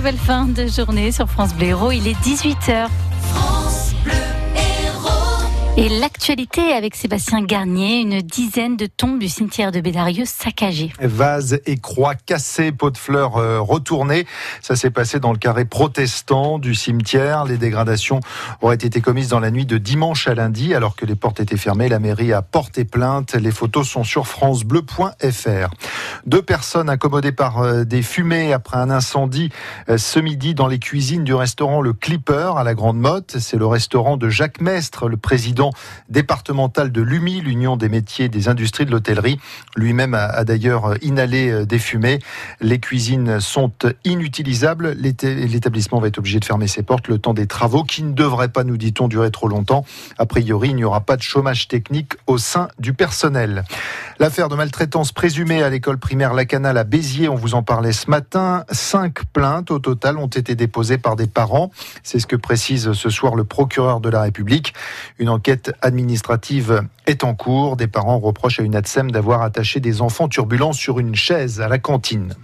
très belle fin de journée sur France Héros. Il est 18h. Et l'actualité avec Sébastien Garnier, une dizaine de tombes du cimetière de Bédarieux saccagées. Vases et croix cassées, pots de fleurs euh, retournés. Ça s'est passé dans le carré protestant du cimetière. Les dégradations auraient été commises dans la nuit de dimanche à lundi alors que les portes étaient fermées. La mairie a porté plainte. Les photos sont sur francebleu.fr. Deux personnes accommodées par euh, des fumées après un incendie euh, ce midi dans les cuisines du restaurant Le Clipper à la Grande Motte. C'est le restaurant de Jacques Mestre, le président départemental de l'UMI, l'Union des métiers des industries de l'hôtellerie. Lui-même a, d'ailleurs inhalé euh, des fumées. Les cuisines sont inutilisables. L'établissement va être obligé de fermer ses portes le temps des travaux qui ne devraient pas, nous dit-on, durer trop longtemps. A priori, il n'y aura pas de chômage technique au sein du personnel. L'affaire de maltraitance présumée à l'école primaire Lacanal à Béziers, on vous en parlait ce matin. Cinq plaintes au total ont été déposées par des parents. C'est ce que précise ce soir le procureur de la République. Une enquête administrative est en cours. Des parents reprochent à une ADSEM d'avoir attaché des enfants turbulents sur une chaise à la cantine.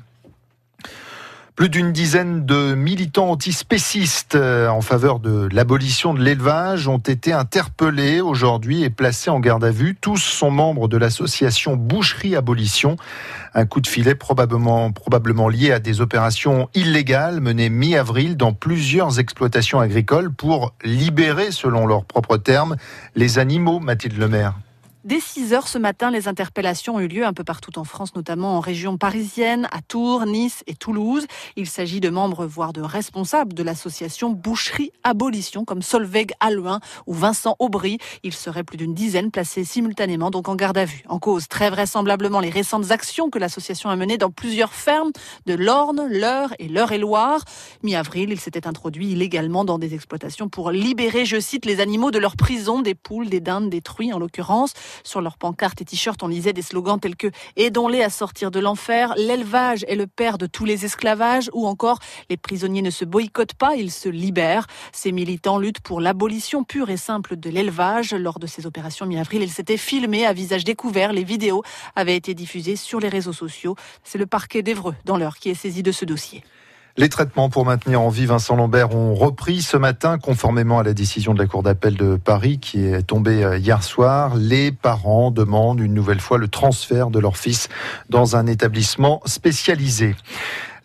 Plus d'une dizaine de militants antispécistes euh, en faveur de l'abolition de l'élevage ont été interpellés aujourd'hui et placés en garde à vue. Tous sont membres de l'association Boucherie Abolition. Un coup de filet probablement, probablement lié à des opérations illégales menées mi-avril dans plusieurs exploitations agricoles pour libérer, selon leurs propres termes, les animaux, Mathilde Lemaire. Dès 6 heures ce matin, les interpellations ont eu lieu un peu partout en France, notamment en région parisienne, à Tours, Nice et Toulouse. Il s'agit de membres, voire de responsables de l'association Boucherie Abolition, comme Solveig Alluin ou Vincent Aubry. Il serait plus d'une dizaine placés simultanément, donc en garde à vue. En cause, très vraisemblablement, les récentes actions que l'association a menées dans plusieurs fermes de l'Orne, l'Eure et l'Eure-et-Loire. Mi-avril, il s'était introduit illégalement dans des exploitations pour libérer, je cite, les animaux de leur prison, des poules, des dindes, des truies en l'occurrence. Sur leurs pancartes et t-shirts, on lisait des slogans tels que Aidons-les à sortir de l'enfer, l'élevage est le père de tous les esclavages, ou encore Les prisonniers ne se boycottent pas, ils se libèrent. Ces militants luttent pour l'abolition pure et simple de l'élevage. Lors de ces opérations mi-avril, ils s'étaient filmés à visage découvert. Les vidéos avaient été diffusées sur les réseaux sociaux. C'est le parquet d'Evreux, dans l'heure, qui est saisi de ce dossier. Les traitements pour maintenir en vie Vincent Lambert ont repris ce matin, conformément à la décision de la Cour d'appel de Paris qui est tombée euh, hier soir. Les parents demandent une nouvelle fois le transfert de leur fils dans un établissement spécialisé.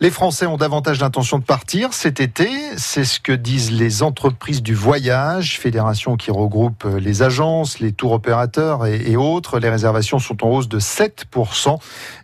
Les Français ont davantage d'intention de partir cet été. C'est ce que disent les entreprises du voyage, fédération qui regroupe les agences, les tours opérateurs et, autres. Les réservations sont en hausse de 7%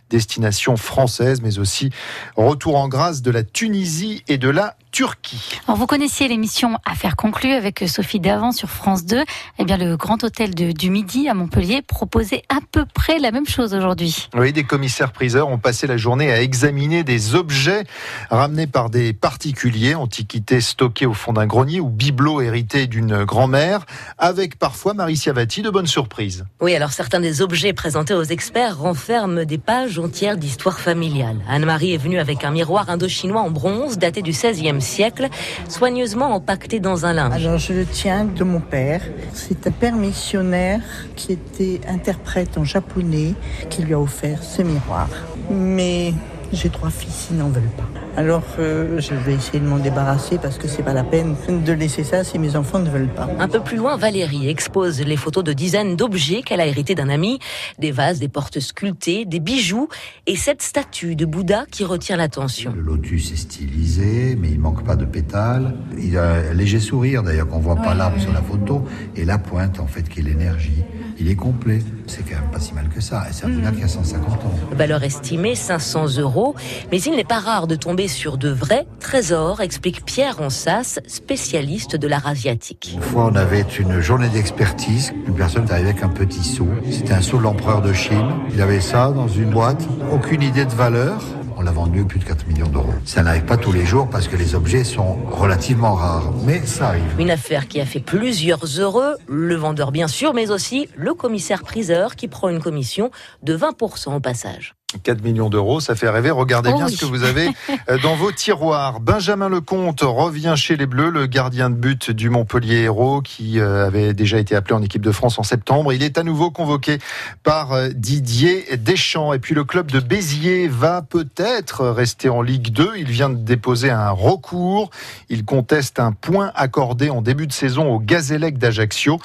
destination française, mais aussi retour en grâce de la Tunisie et de la Turquie. Alors vous connaissiez l'émission Affaires conclues avec Sophie Davant sur France 2. Eh bien, le Grand Hôtel du Midi à Montpellier proposait à peu près la même chose aujourd'hui. Oui, des commissaires-priseurs ont passé la journée à examiner des objets ramenés par des particuliers, antiquités stockées au fond d'un grenier ou bibelots hérités d'une grand-mère, avec parfois, Marie Siavati, de bonnes surprises. Oui, alors certains des objets présentés aux experts renferment des pages entières d'histoire familiale. Anne-Marie est venue avec un miroir indo-chinois en bronze daté du 16e siècle, soigneusement empaqueté dans un linge. Alors je le tiens de mon père. C'est un père missionnaire qui était interprète en japonais qui lui a offert ce miroir. Mais j'ai trois fils, ils n'en veulent pas. Alors euh, je vais essayer de m'en débarrasser parce que c'est pas la peine de laisser ça si mes enfants ne veulent pas. Un peu plus loin, Valérie expose les photos de dizaines d'objets qu'elle a hérités d'un ami, des vases, des portes sculptées, des bijoux et cette statue de Bouddha qui retient l'attention. Le lotus est stylisé, mais il manque pas de pétales. Il a un léger sourire d'ailleurs qu'on voit pas là sur la photo et la pointe en fait qui est l'énergie. Il est complet. C'est quand même pas si mal que ça. Et c'est un Bouddha qui a 150 ans. Valeur estimée 500 euros, mais il n'est pas rare de tomber sur de vrais trésors, explique Pierre Ronsas, spécialiste de l'art asiatique. Une fois, on avait une journée d'expertise. Une personne est arrivée avec un petit seau. C'était un seau de l'empereur de Chine. Il avait ça dans une boîte. Aucune idée de valeur. On l'a vendu plus de 4 millions d'euros. Ça n'arrive pas tous les jours parce que les objets sont relativement rares, mais ça arrive. Une affaire qui a fait plusieurs heureux, le vendeur bien sûr, mais aussi le commissaire priseur qui prend une commission de 20% au passage. 4 millions d'euros, ça fait rêver. Regardez Oh bien oui. ce que vous avez euh, dans vos tiroirs. Benjamin Lecomte revient chez les Bleus, le gardien de but du Montpellier Hérault qui euh, avait déjà été appelé en équipe de France en septembre. Il est à nouveau convoqué par euh, Didier Deschamps. Et puis le club de Béziers va peut-être rester en Ligue 2. Il vient de déposer un recours. Il conteste un point accordé en début de saison au Gazélec d'Ajaccio.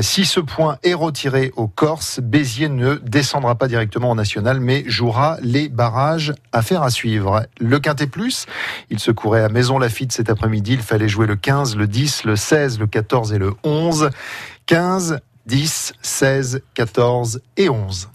Si ce point est retiré aux Corses, Béziers ne descendra pas directement en national, mais les barrages. Affaire à suivre. Le Quintet Plus, il se courait à Maison Lafitte cet après-midi. Il fallait jouer le 15, le 10, le 16, le 14 et le 11. 15, 10, 16, 14 et 11.